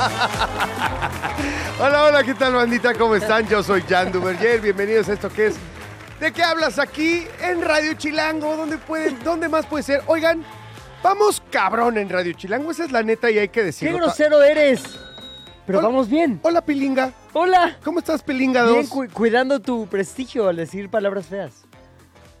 Hola, hola, ¿qué tal bandita? ¿Cómo están? Yo soy Jan Duverger, bienvenidos a esto que es ¿De qué hablas aquí en Radio Chilango? ¿Dónde, puede, ¿Dónde más puede ser? Oigan, vamos cabrón en Radio Chilango, esa es la neta y hay que ¡Qué decirlo. grosero eres! Pero Hola. vamos bien. Hola Pilinga, Hola. ¿cómo estás Pilinga Bien, 2? cu- cuidando tu prestigio al decir palabras feas.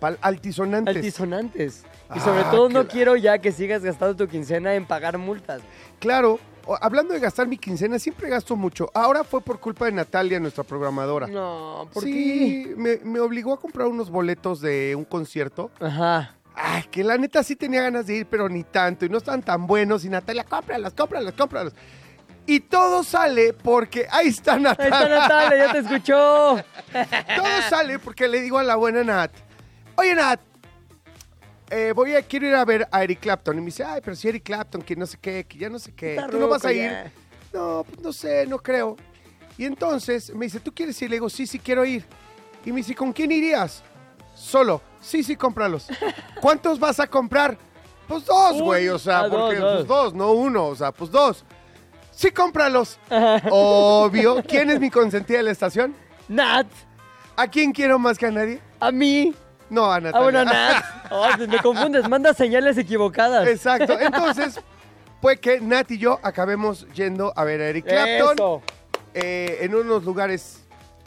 Pal- altisonantes. Altisonantes. Y Ah, sobre todo no qué- quiero ya que sigas gastando tu quincena en pagar multas. Claro, hablando de gastar mi quincena, siempre gasto mucho. Ahora fue por culpa de Natalia, nuestra programadora. No, ¿por sí, me, me obligó a comprar unos boletos de un concierto. qué? Ajá. Ay, que la neta sí tenía ganas de ir, pero ni tanto. Y no estaban tan buenos. Y Natalia, cómpralos, cómpralos, cómpralos. Y todo sale porque ahí está Ahí Natalia. está Natalia, ya te escuchó. Todo sale porque le digo a la buena Nat, oye Nat, eh, voy a, quiero ir a ver a Eric Clapton. Y me dice, ay, pero si Eric Clapton, que no sé qué, que ya no sé qué. Está ¿Tú no vas a ir? ya. No, pues no sé, no creo. Y entonces me dice, ¿tú quieres ir? Le digo, sí, sí quiero ir. Y me dice, ¿con quién irías? Solo. Sí, sí, cómpralos. ¿Cuántos vas a comprar? Pues dos, güey, o sea, ah, dos, porque dos. pues dos, no uno, o sea, pues dos. Sí, cómpralos. Obvio. ¿Quién es mi consentida de la estación? Nat, ¿A quién quiero más que a nadie? a mí. No, a Ah, Natalia. bueno, Nat. Ay, me confundes, manda señales equivocadas. Exacto. Entonces, puede que Nat y yo acabemos yendo a ver a Eric Clapton Eso. eh, en unos lugares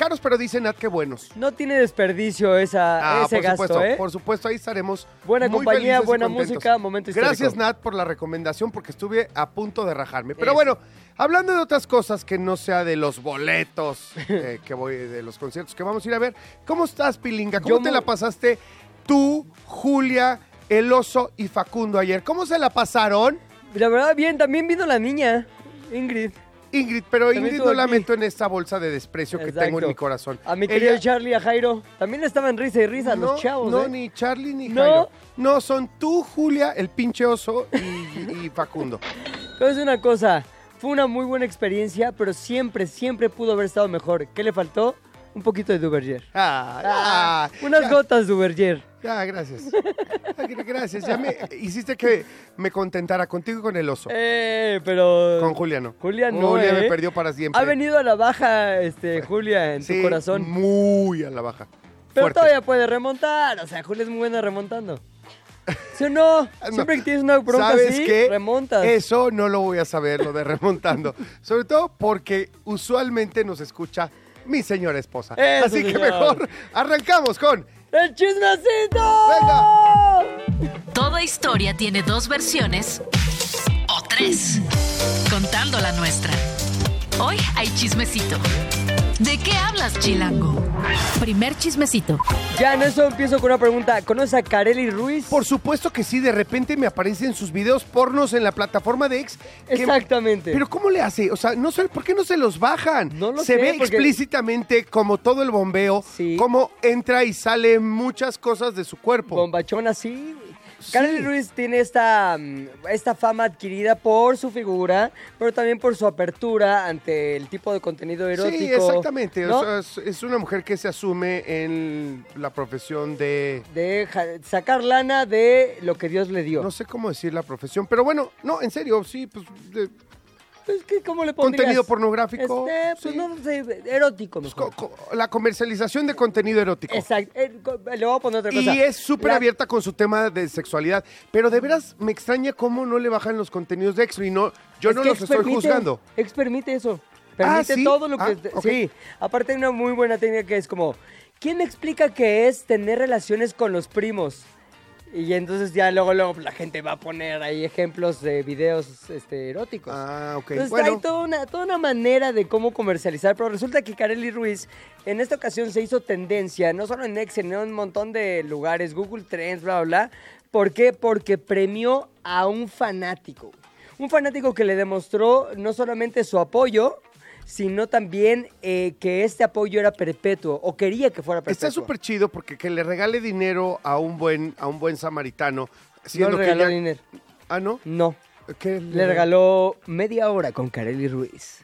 caros, pero dice Nat que buenos. No tiene desperdicio esa, Ah, ese por gasto, supuesto, ¿eh? por supuesto, ahí estaremos. Buena muy compañía, felices buena música, momento histórico. Gracias, Nat, por la recomendación, porque estuve a punto de rajarme. Pero Eso. bueno, hablando de otras cosas que no sea de los boletos eh, que voy, de los conciertos que vamos a ir a ver, ¿cómo estás, Pilinga? ¿Cómo Yo te muy- la pasaste tú, Julia, El Oso y Facundo ayer? ¿Cómo se la pasaron? La verdad, bien, también vino la niña, Ingrid. Ingrid, pero Ingrid no la aquí. meto en esta bolsa de desprecio que tengo en mi corazón. A mi Ella- querido Charlie, a Jairo. También estaban risa y risa no, los chavos, No, ¿eh? ni Charlie ni No. Jairo. No, son tú, Julia, el pinche oso y, y Facundo. Pero es una cosa, fue una muy buena experiencia, pero siempre, siempre pudo haber estado mejor. ¿Qué le faltó? Un poquito de Duverger. Ah, Ah, unas ya, gotas Duverger. Ya, gracias. Ah, gra- Gracias. Ya me hiciste que me contentara contigo y con el oso. Eh, pero... Con Julia no. Julia no, Julia me ¿eh? perdió para siempre. Ha venido a la baja, este, Julia, en Sí, tu corazón. Muy a la baja. Pero Fuerte. todavía puede remontar. O sea, Julia es muy buena remontando. ¿Sí o no? Siempre que tienes una bronca ¿Sabes así, qué? remontas. Eso no lo voy a saber, lo de remontando. Sobre todo porque usualmente nos escucha mi señora esposa. Eso, Así que señor. mejor arrancamos con... ¡El chismecito! Toda historia tiene dos versiones o tres, contando la nuestra. Hoy hay chismecito. ¿De qué hablas, Chilango? Primer chismecito. Ya en eso empiezo con una pregunta. ¿Conoces a Kareli Ruiz? Por supuesto que sí, de repente me aparecen sus videos pornos en la plataforma de X. que- Exactamente. Pero ¿cómo le hace? O sea, no sé, ¿por qué no se los bajan? No lo se sé, ve porque- explícitamente como todo el bombeo, Sí. cómo entra y sale muchas cosas de su cuerpo. Bombachón así. Sí. Kareli Ruiz tiene esta, mm, esta fama adquirida por su figura, pero también por su apertura ante el tipo de contenido erótico. Sí, exactamente. ¿no? O sea, es, es una mujer que se asume en la profesión de... sacar lana de lo que Dios le dio. No sé cómo decir la profesión, pero bueno, no, en serio, sí, pues de Es que, ¿cómo le pondrías? contenido pornográfico. Este, pues sí. no sé, erótico Pues, mejor. co- co- la comercialización de contenido erótico. Exacto. Eh, le voy a poner otra cosa. Y es súper La- abierta con su tema de sexualidad. Pero de veras me extraña cómo no le bajan los contenidos de extra y no, yo Es no que los estoy permite- juzgando. Ex permite eso. Permite ¿sí? todo lo que... Ah. Sí. Aparte hay una muy buena técnica que es como... ¿Quién me explica qué es tener relaciones con los primos? Y entonces ya luego, luego la gente va a poner ahí ejemplos de videos este, eróticos. Ah, ok. Entonces bueno, hay toda una, toda una manera de cómo comercializar, pero resulta que Kareli Ruiz en esta ocasión se hizo tendencia, no solo en Next, sino en un montón de lugares, Google Trends, bla, bla, bla. ¿Por qué? Porque premió a un fanático. Un fanático que le demostró no solamente su apoyo, sino también eh, que este apoyo era perpetuo o quería que fuera perpetuo. Está súper chido porque que le regale dinero a un buen, a un buen samaritano. No siendo le que regaló ya- dinero. Ah, ¿no? No, ¿Qué le regaló media hora con Kareli Ruiz.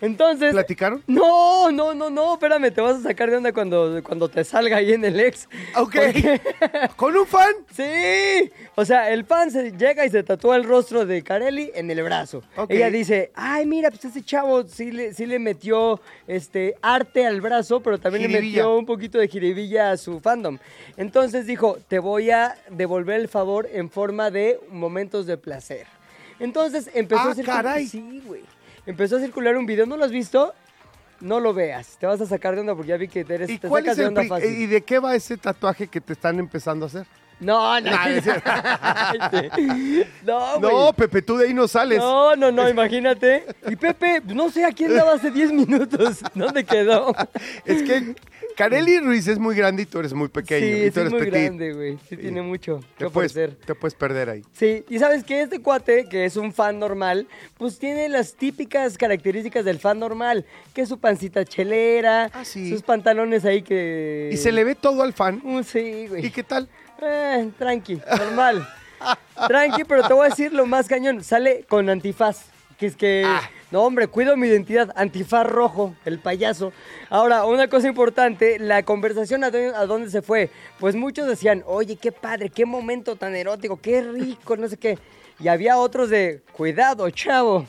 Entonces... ¿Platicaron? No, no, no, no, espérame, te vas a sacar de onda cuando, cuando te salga ahí en el ex. Ok. Porque- ¿Con un fan? Sí, o sea, el fan se llega y se tatúa el rostro de Carelli en el brazo. Ella dice, ay, mira, pues ese chavo sí le, sí le metió este, arte al brazo, pero también le metió un poquito de jiribilla a su fandom. Entonces dijo, te voy a devolver el favor en forma de momentos de placer. Entonces empezó Ah, a circular... caray. Sí, güey. Empezó a circular un video, ¿no lo has visto? No lo veas, te vas a sacar de onda porque ya vi que eres, ¿Y te cuál sacas es de onda pri- fácil. ¿Y de qué va ese tatuaje que te están empezando a hacer? No, no, es cierto. no, güey. No, Pepe, tú de ahí no sales. No, no, no, imagínate. Y Pepe, no sé a quién daba hace 10 minutos. ¿Dónde quedó? Es que Kareli Ruiz es muy grande y tú eres muy pequeño. sí, y sí tú es eres muy petit. grande, güey. Sí, tiene mucho que Te puedes, te puedes perder ahí. Sí, y sabes que este cuate, que es un fan normal, pues tiene las típicas características del fan normal, que es su pancita chelera, Ah, sí. sus pantalones ahí que... Y se le ve todo al fan. Uh, sí, güey. ¿Y qué tal? Eh, tranqui, normal. tranqui, pero te voy a decir lo más cañón. Sale con antifaz. Que es que, Ah. No hombre, cuido mi identidad. Antifaz rojo, el payaso. Ahora, una cosa importante, la conversación a dónde, a dónde se fue. Pues muchos decían, oye, qué padre, qué momento tan erótico, qué rico, no sé qué. Y había otros de, cuidado, chavo.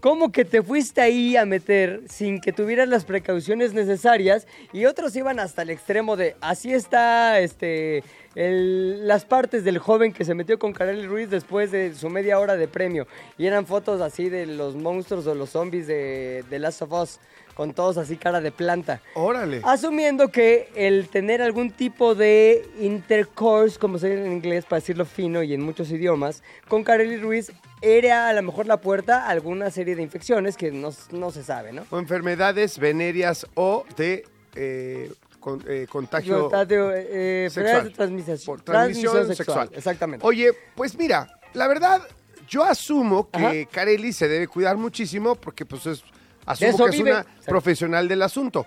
¿Cómo que te fuiste ahí a meter sin que tuvieras las precauciones necesarias? Y otros iban hasta el extremo de, así está este, el- las partes del joven que se metió con Kareli Ruiz después de su media hora de premio. Y eran fotos así de los monstruos o los zombies de, de Last of Us, con todos así cara de planta. Órale. Asumiendo que el tener algún tipo de intercourse, como se dice en inglés, para decirlo fino y en muchos idiomas, con Kareli Ruiz era a lo mejor la puerta a alguna serie de infecciones que no, no se sabe, ¿no? O enfermedades venéreas o de eh, con- eh, contagio. Contagio, eh, enfermedades de transmisión, Por transmisión sexual. Exactamente. Oye, pues mira, la verdad, yo asumo que Ajá. Carelli se debe cuidar muchísimo porque pues es, asumo eso que es una Exacto. profesional del asunto.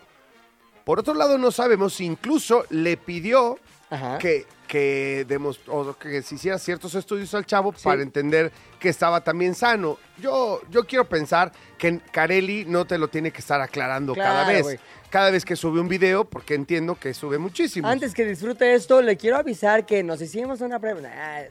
Por otro lado, no sabemos si incluso le pidió Ajá. que, que, demos- o que se hiciera ciertos estudios al chavo Sí. para entender que estaba también sano. Yo, yo quiero pensar que Carelli no te lo tiene que estar aclarando cada vez. Cada vez que sube un video, porque entiendo que sube muchísimo. Antes que disfrute esto, le quiero avisar que nos hicimos una prueba. Nah,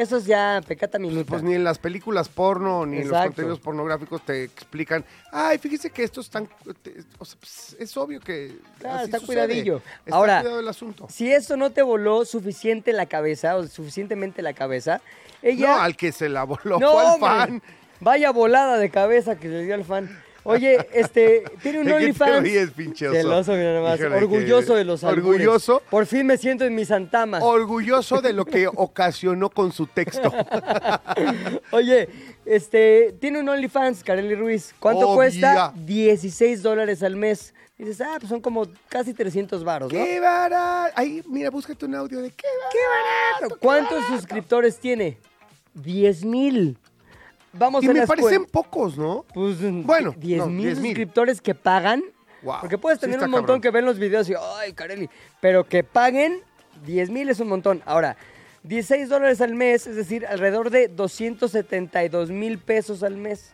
eso es ya pecata minuta. Pues ni en las películas porno ni en los contenidos pornográficos te explican, ay, fíjese que esto es tan... te- o sea, pues, es obvio que... Claro, así está sucede. cuidadillo. Está Ahora, cuidado el asunto. Si esto no te voló suficiente la cabeza o suficientemente la cabeza, ella... No, al que se la voló No, fue al fan. Vaya volada de cabeza que le dio al fan. Oye, este, tiene un ¿De qué te OnlyFans. ríes, pinche oso? Del oso, mira nomás. Híjole, Orgulloso que- de los albures. Orgulloso. Por fin me siento en mi santama. Orgulloso de lo que ocasionó con su texto. Oye, este, tiene un OnlyFans, Kareli Ruiz. ¿Cuánto cuesta? 16 dólares al mes. Dices, ah, pues son como casi 300 varos, ¿no? ¡Qué barato! Ahí, mira, búscate un audio de qué barato. qué ¿Cuántos barato. suscriptores tiene? 10 mil. Vamos Y a me parecen pocos, ¿no? Pues, Bueno, 10 no, mil 10,000. suscriptores que pagan. Wow, Porque puedes tener un montón cabrón. que ven los videos y, ay, Carelli. Pero que paguen 10 mil es un montón. Ahora, 16 dólares al mes, es decir, alrededor de 272 mil pesos al mes.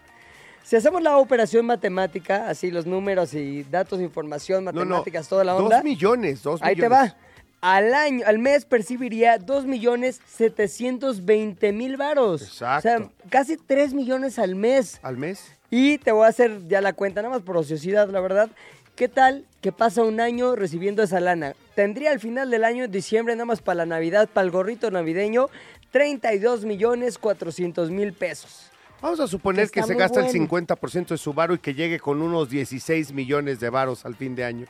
Si hacemos la operación matemática, así los números y datos, información, No, no. matemáticas, toda la onda. Dos millones, dos Ahí te millones. va. Al año, al mes percibiría 2 millones 720 mil varos. Exacto. O sea, casi 3 millones al mes. ¿Al mes? Y te voy a hacer ya la cuenta, nada más por ociosidad, la verdad. ¿Qué tal que pasa un año recibiendo esa lana? Tendría al final del año, en diciembre, nada más para la Navidad, para el gorrito navideño, 32 millones 400 mil pesos. Vamos a suponer Que se gasta el bueno. 50% de su varo y que llegue con unos 16 millones de varos al fin de año.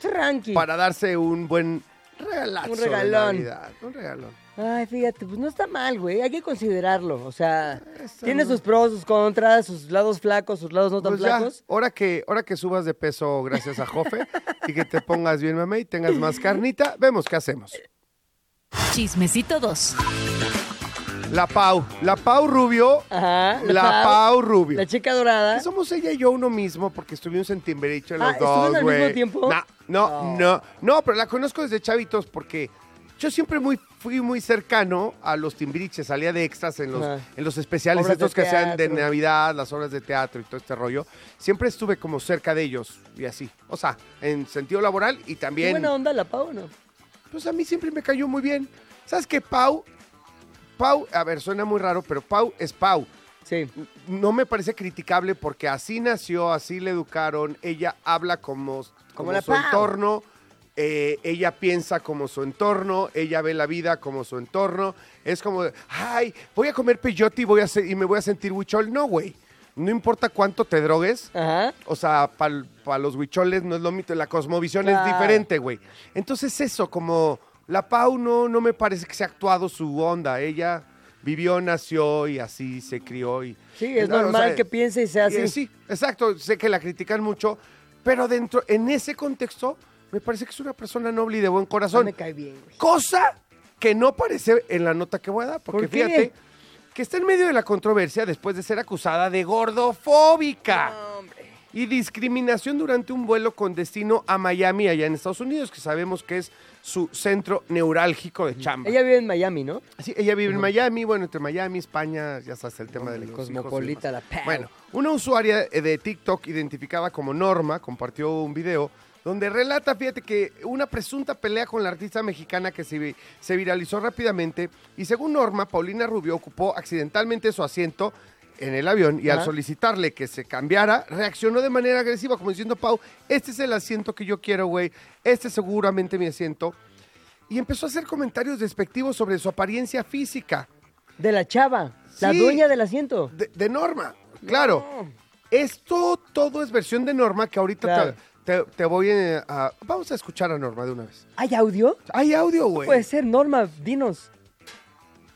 Tranqui. Para darse un buen regalazo Un de regalón. Navidad. Un regalón. Ay, fíjate, pues no está mal, güey. Hay que considerarlo. O sea, Eso tiene no. sus pros, sus contras, sus lados flacos, sus lados no tan Pues ya, flacos. ahora que, ahora que subas de peso gracias a Jofe y que te pongas bien mamey y tengas más carnita, vemos qué hacemos. Chismecito 2. La Pau. La Pau Rubio. Ajá. La Pau Rubio. La chica dorada. Somos ella y yo uno mismo porque estuvimos en Timbericho los Ah, ¿estuvieron dos, al mismo tiempo? No, no, No. no, no, pero la conozco desde chavitos porque yo siempre muy, fui muy cercano a los Timbiriches, salía de extras en los, en los especiales estos que hacían de. Navidad, las obras de teatro y todo este rollo. Siempre estuve como cerca de ellos y así. O sea, en sentido laboral y Qué también... buena onda la Pau, ¿no? Pues a mí siempre me cayó muy bien. ¿Sabes qué, Pau? Pau, a ver, suena muy raro, pero Pau es Pau Sí. no me parece criticable porque así nació, así le educaron, ella habla como, como, su Pau. entorno, eh, ella piensa como su entorno, ella ve la vida como su entorno, es como, ay, voy a comer peyote y, voy a se- y me voy a sentir huichol, no, güey, no importa cuánto te drogues, Ajá. o sea, para los huicholes no es lo mismo, la cosmovisión es diferente, güey. Entonces eso, como la Pau no, no me parece que sea actuado su onda, ella vivió, nació y así se crió y... Sí, es No, o normal sea, que piense y sea así. Sí, exacto, sé que la critican mucho, pero dentro, en ese contexto, me parece que es una persona noble y de buen corazón. me cae bien, güey. Cosa que no aparece en la nota que voy a dar, porque fíjate que está en medio de la controversia después de ser acusada de gordofóbica No, hombre. y discriminación durante un vuelo con destino a Miami, allá en Estados Unidos, que sabemos que es su centro neurálgico de chamba. Ella vive en Miami, ¿no? Sí, ella vive en Miami, bueno, entre Miami, España, ya sabes el tema de los hijos y Cosmopolita, la Pau. Bueno, una usuaria eh, de TikTok identificada como Norma compartió un video donde relata, fíjate que una presunta pelea con la artista mexicana que se, se viralizó rápidamente y según Norma, Paulina Rubio ocupó accidentalmente su asiento en el avión y al solicitarle que se cambiara, reaccionó de manera agresiva, como diciendo, Pau, este es el asiento que yo quiero, güey, este es seguramente mi asiento. Y empezó a hacer comentarios despectivos sobre su apariencia física. De la chava, la dueña del asiento. De, de Norma, claro. Esto todo es versión de Norma que ahorita Claro. te, te- voy a, a- Vamos a escuchar a Norma de una vez. ¿Hay audio? Hay audio, güey. Puede ser, Norma, dinos.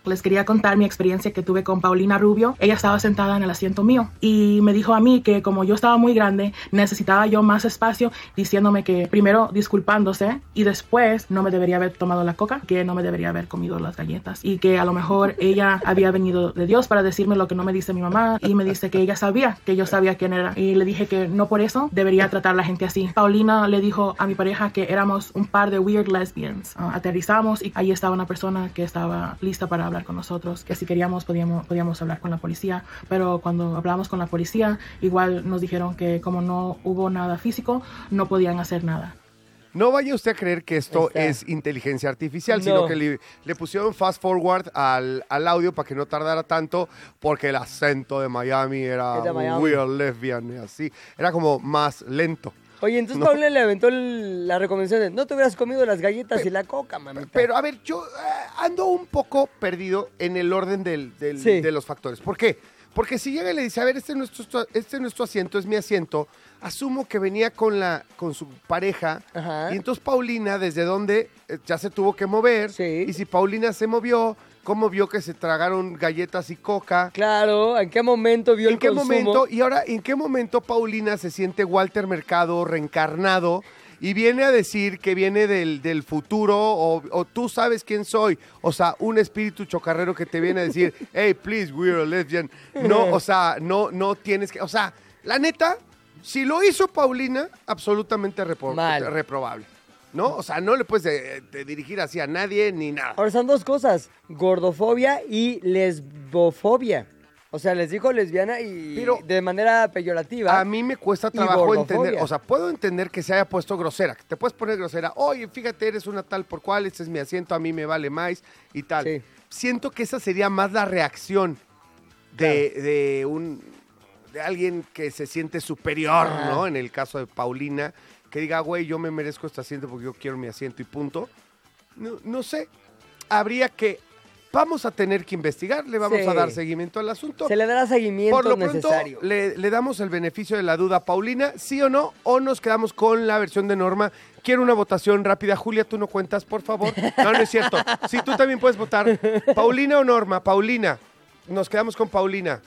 Les quería contar mi experiencia que tuve con Paulina Rubio. Ella estaba sentada en el asiento mío y me dijo a mí que como yo estaba muy grande, necesitaba yo más espacio, diciéndome que primero disculpándose y después no me debería haber tomado la coca, que no me debería haber comido las galletas y que a lo mejor ella había venido de Dios para decirme lo que no me dice mi mamá y me dice que ella sabía que yo sabía quién era y le dije que no por eso debería tratar a la gente así. Paulina le dijo a mi pareja que éramos un par de weird lesbians. Ah, aterrizamos y ahí estaba una persona que estaba lista para hablar con nosotros, que si queríamos podíamos, podíamos hablar con la policía, pero cuando hablamos con la policía igual nos dijeron que como no hubo nada físico, no podían hacer nada. No vaya usted a creer que esto está. es inteligencia artificial, No. sino que le, le pusieron fast forward al, al audio para que no tardara tanto, porque el acento de Miami era de Miami. weird lesbian y así. Era como más lento. Oye, entonces No. Paulina le aventó la recomendación de no te hubieras comido las galletas y la coca, mamita. Pero a ver, yo eh, ando un poco perdido en el orden del- del- Sí. de los factores. ¿Por qué? Porque si llega y le dice, a ver, este es nuestro, este es nuestro asiento, es mi asiento, asumo que venía con, la, con su pareja. Ajá. Y entonces Paulina, desde donde ya se tuvo que mover. Sí. Y si Paulina se movió, ¿cómo vio que se tragaron galletas y coca? Claro, ¿en qué momento vio ¿En el qué consumo? momento? Y ahora, ¿en qué momento Paulina se siente Walter Mercado reencarnado y viene a decir que viene del, del futuro o, o tú sabes quién soy? O sea, un espíritu chocarrero que te viene a decir, hey, please, we're a lesbian. No, o sea, no, no tienes que, o sea, la neta, si lo hizo Paulina, absolutamente repro- Mal. reprobable. ¿No? O sea, no le puedes eh, de dirigir así a nadie ni nada. Ahora son dos cosas, gordofobia y lesbofobia. O sea, les dijo lesbiana y Pero- de manera peyorativa. A mí me cuesta trabajo entender, o sea, puedo entender que se haya puesto grosera, que te puedes poner grosera, oye, fíjate, eres una tal por cual, este es mi asiento, a mí me vale más y tal. Sí. Siento que esa sería más la reacción de, de un de alguien que se siente superior. ¿no? En el caso de Paulina, que diga, güey, yo me merezco este asiento porque yo quiero mi asiento y punto. No, no sé, habría que, vamos a tener que investigar, le vamos Sí. a dar seguimiento al asunto. Se le dará seguimiento Por lo pronto, necesario. le, le damos el beneficio de la duda a Paulina, sí o no, o nos quedamos con la versión de Norma. Quiero una votación rápida. Julia, tú no cuentas, por favor. No, no es cierto. Sí, tú también puedes votar. Paulina o Norma. Paulina. Nos quedamos con Paulina.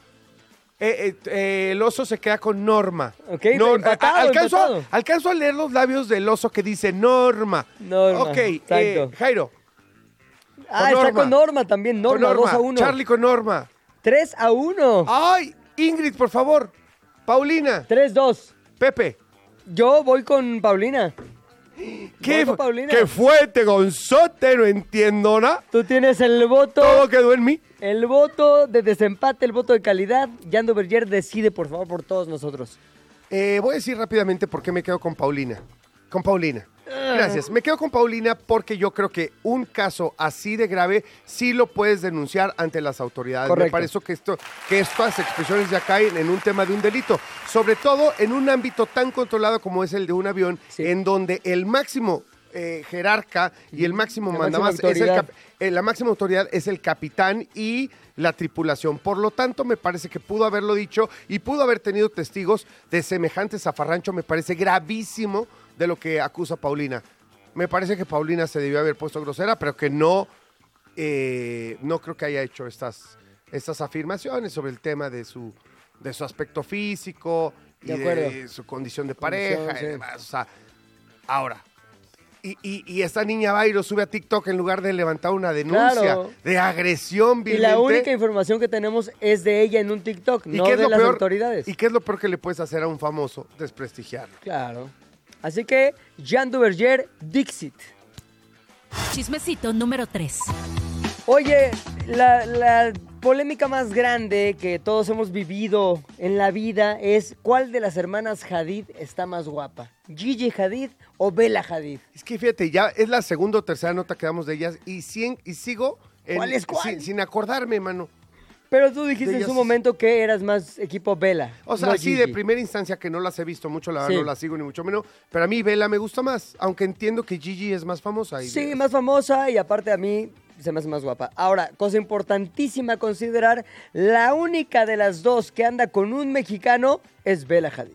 Eh, eh, eh, el oso se queda con Norma. Ok, No, empatado, a- alcanzo, a- empatado. alcanzo a leer los labios del oso que dice Norma. Norma, Ok, eh, Jairo. Ah, está con Norma también. Con Norma, 2 a 1. Charlie con Norma. 3 a 1. Ay, Ingrid, por favor. Paulina. 3-2. Pepe. Yo voy con Paulina. ¿Qué, Voto Paulina. ¿Qué fuerte, Gonzote? No entiendo nada. Tú tienes el voto. Todo quedó en mí. El voto de desempate, el voto de calidad. Yando Berger decide, por favor, por todos nosotros. Eh, voy a decir rápidamente por qué me quedo con Paulina. Con Paulina. Gracias. Me quedo con Paulina porque yo creo que un caso así de grave sí lo puedes denunciar ante las autoridades. Me parece que, esto, que estas expresiones ya caen en un tema de un delito. Sobre todo en un ámbito tan controlado como es el de un avión, Sí. en donde el máximo eh, jerarca y el máximo La mandamás máxima es el autoridad. cap- eh, la máxima autoridad es el capitán y la tripulación. Por lo tanto, me parece que pudo haberlo dicho y pudo haber tenido testigos de semejante zafarrancho. Me parece gravísimo de lo que acusa Paulina. Me parece que Paulina se debió haber puesto grosera, pero que no, eh, no creo que haya hecho estas, estas afirmaciones sobre el tema de su, de su aspecto físico y De su condición de pareja y demás. O sea, ahora, y, y- y esta niña va y lo sube a TikTok en lugar de levantar una denuncia Claro. de agresión Y la única información que tenemos es de ella en un TikTok, ¿Y no qué es de lo las peor? autoridades. ¿Y qué es lo peor que le puedes hacer a un famoso? Desprestigiarlo. Claro. Así que, Jean Duverger, Dixit. Chismecito número 3. Oye, la, la polémica más grande que todos hemos vivido en la vida es ¿cuál de las hermanas Hadid está más guapa? ¿Gigi Hadid o Bella Hadid? Es que fíjate, ya es la segunda o tercera nota que damos de ellas y, cien- y sigo en- ¿Cuál es cuál? Sin, sin acordarme, mano. Pero tú dijiste en su momento que eras más equipo Bella. O sea, no sí, de primera instancia que no las he visto mucho, la verdad Sí. no las sigo ni mucho menos, pero a mí Vela me gusta más, aunque entiendo que Gigi es más famosa. y- Sí, más famosa y aparte a mí se me hace más guapa. Ahora, cosa importantísima a considerar, la única de las dos que anda con un mexicano es Bella Hadid.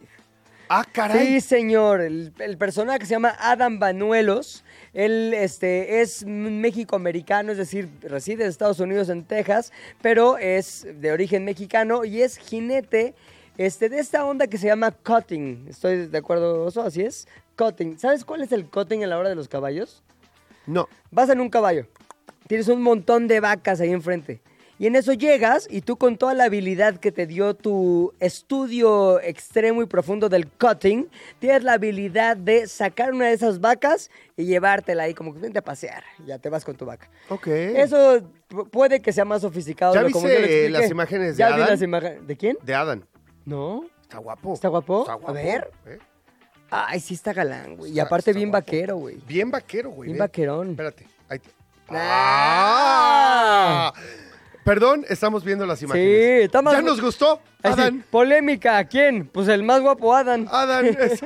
Ah, caray. Sí, señor. El, el personaje que se llama Adam Banuelos. Él este, es México-americano, es decir, reside en Estados Unidos, en Texas, pero es de origen mexicano y es jinete este, de esta onda que se llama cutting. ¿Estoy de acuerdo, Oso? Así es. Cutting. ¿Sabes cuál es el cutting en la hora de los caballos? No. Vas en un caballo, tienes un montón de vacas ahí enfrente. Y en eso llegas y tú con toda la habilidad que te dio tu estudio extremo y profundo del cutting, tienes la habilidad de sacar una de esas vacas y llevártela ahí como que vente a pasear. Ya te vas con tu vaca. Ok. Eso pu- puede que sea más sofisticado. ¿Ya de lo como yo lo viste expliqué. las imágenes de Ya vi Adán? las imágenes. ¿De quién? De Adam. No. Está guapo. ¿Está guapo? Está A guapo. ver. ¿eh? Ay, sí está galán, güey. Y aparte bien guapo. vaquero, güey. Bien vaquero, güey. Bien ve. vaquerón. Espérate. Ahí te- Ah. ¡Ah! Perdón, estamos viendo las imágenes. Sí, está más- ¿Ya nos gustó? Sí, Adán. Polémica, ¿quién? Pues el más guapo, Adam. Adán. es-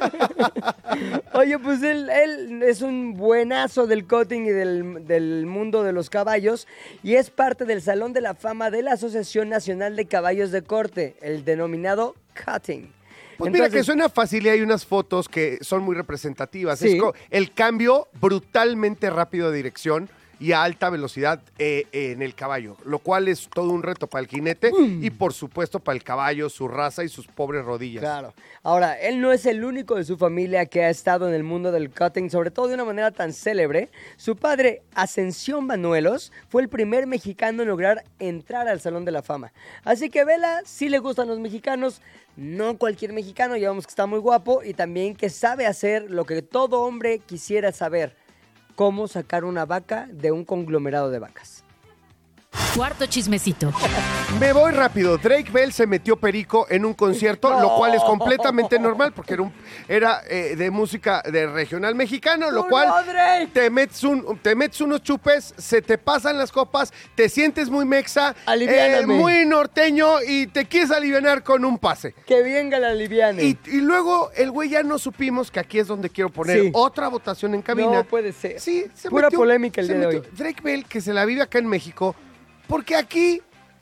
Oye, pues él, él es un buenazo del cutting y del, del mundo de los caballos y es parte del Salón de la Fama de la Asociación Nacional de Caballos de Corte, el denominado cutting. Pues mira que suena fácil y hay unas fotos que son muy representativas. Sí. Es co- el cambio brutalmente rápido de dirección y a alta velocidad eh, en el caballo, lo cual es todo un reto para el jinete y por supuesto para el caballo, su raza y sus pobres rodillas. Claro. Ahora, él no es el único de su familia que ha estado en el mundo del cutting, sobre todo de una manera tan célebre. Su padre, Ascensión Manuelos, fue el primer mexicano en lograr entrar al Salón de la Fama. Así que Vela sí le gustan los mexicanos, no cualquier mexicano, ya vemos que está muy guapo y también que sabe hacer lo que todo hombre quisiera saber, cómo sacar una vaca de un conglomerado de vacas. Cuarto chismecito. Me voy rápido. Drake Bell se metió perico en un concierto, lo cual es completamente normal porque era, un- era eh, de música de regional mexicano, lo ¡Oh, cual no, Drake! te metes, un- te metes unos chupes, se te pasan las copas, te sientes muy mexa, eh, muy norteño y te quieres aliviar con un pase. Que venga la liviane. Y, y luego el güey ya no supimos que aquí es donde quiero poner Sí. otra votación en cabina. No puede ser. Sí, se Pura metió- polémica el se día de hoy. Drake Bell, que se la vive acá en México, porque aquí,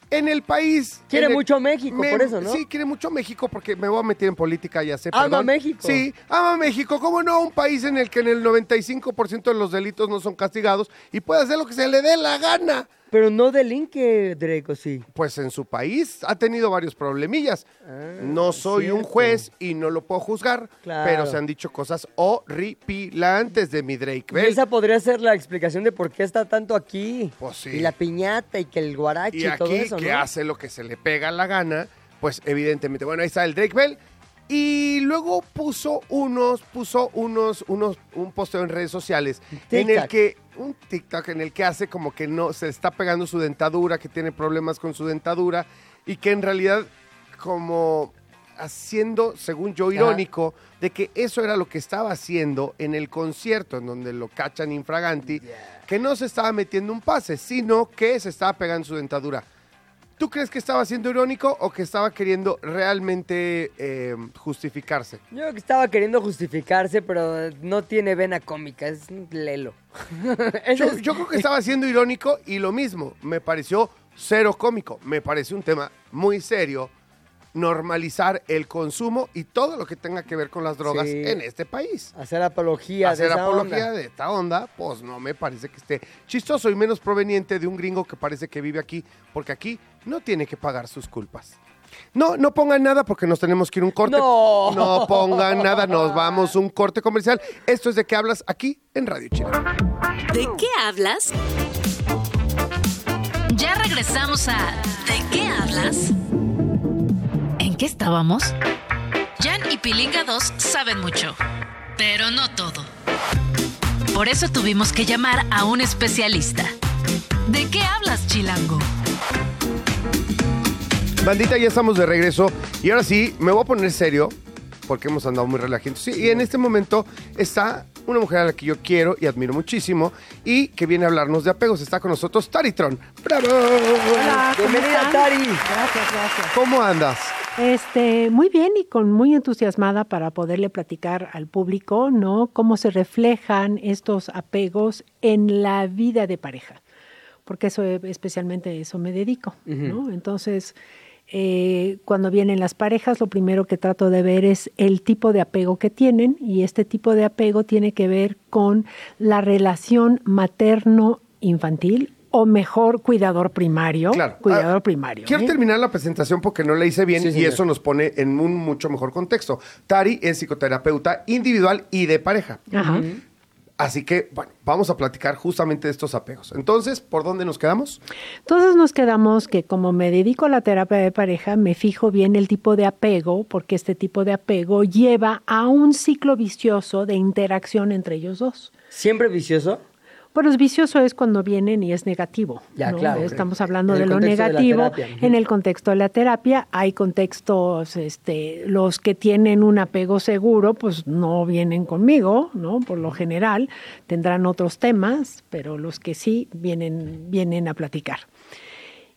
en el país... Quiere el- mucho México, por eso, ¿no? Sí, quiere mucho México porque me voy a meter en política, ya sé. Ama perdón. México. Sí, ama México. ¿Cómo no? Un país en el que en el 95% de los delitos no son castigados y puede hacer lo que se le dé la gana. Pero no delinque, Drake, ¿o sí? Pues en su país ha tenido varios problemillas. Ah, no soy un juez y no lo puedo juzgar, Claro. pero se han dicho cosas horripilantes de mi Drake Y Bell. esa podría ser la explicación de por qué está tanto aquí. Pues sí. Y la piñata y que el guarache Y y, todo aquí, eso, que ¿no? hace lo que se le pega la gana, pues evidentemente, bueno, ahí está el Drake Bell. Y luego puso unos, puso unos, unos, un posteo en redes sociales en el que, un TikTok en el que hace como que no, se está pegando su dentadura, que tiene problemas con su dentadura y que en realidad como haciendo, según yo, Ajá. irónico, de que eso era lo que estaba haciendo en el concierto, en donde lo cachan infraganti, que no se estaba metiendo un pase, sino que se estaba pegando su dentadura. ¿Tú crees que estaba siendo irónico o que estaba queriendo realmente eh, justificarse? Yo creo que estaba queriendo justificarse, pero no tiene vena cómica, es un lelo. Yo, yo creo que estaba siendo irónico y lo mismo, me pareció cero cómico, me pareció un tema muy serio, normalizar el consumo y todo lo que tenga que ver con las drogas Sí. en este país. Hacer apología Hacer de esa apología onda. de esta onda, pues no me parece que esté chistoso y menos proveniente de un gringo que parece que vive aquí, porque aquí no tiene que pagar sus culpas. No, no pongan nada porque nos tenemos que ir a un corte. No. No pongan nada, nos vamos a un corte comercial. Esto es de qué hablas aquí en Radio Chile. ¿De qué hablas? Ya regresamos a ¿De qué hablas? ¿En qué estábamos? Jan y Pilinga 2 saben mucho, pero no todo. Por eso tuvimos que llamar a un especialista. ¿De qué hablas, Chilango? Bandita, ya estamos de regreso y ahora sí, me voy a poner serio porque hemos andado muy relajados. Sí, y en este momento está una mujer a la que yo quiero y admiro muchísimo y que viene a hablarnos de apegos. Está con nosotros Taritron. ¡Bravo! Hola, ¿cómo Bienvenida? Tari. Gracias, gracias. ¿Cómo andas? Este, muy bien y con muy entusiasmada para poderle platicar al público, ¿no? Cómo se reflejan estos apegos en la vida de pareja. Porque eso, especialmente eso me dedico, ¿no? Entonces, eh, cuando vienen las parejas, lo primero que trato de ver es el tipo de apego que tienen y este tipo de apego tiene que ver con la relación materno-infantil o mejor cuidador primario. Claro. Cuidador Ah, primario. Quiero ¿eh? terminar la presentación porque no la hice bien Sí, y señor. eso nos pone en un mucho mejor contexto. Tari es psicoterapeuta individual y de pareja. Ajá. Así que, bueno, vamos a platicar justamente de estos apegos. Entonces, ¿por dónde nos quedamos? Entonces nos quedamos que como me dedico a la terapia de pareja, me fijo bien el tipo de apego, porque este tipo de apego lleva a un ciclo vicioso de interacción entre ellos dos. ¿Siempre vicioso? Bueno, es vicioso es cuando vienen y es negativo. Ya, ¿no? claro. Estamos hablando de lo de negativo. terapia. En el contexto de la terapia hay contextos, este, los que tienen un apego seguro, pues no vienen conmigo, ¿no? Por lo general tendrán otros temas, pero los que sí vienen, vienen a platicar.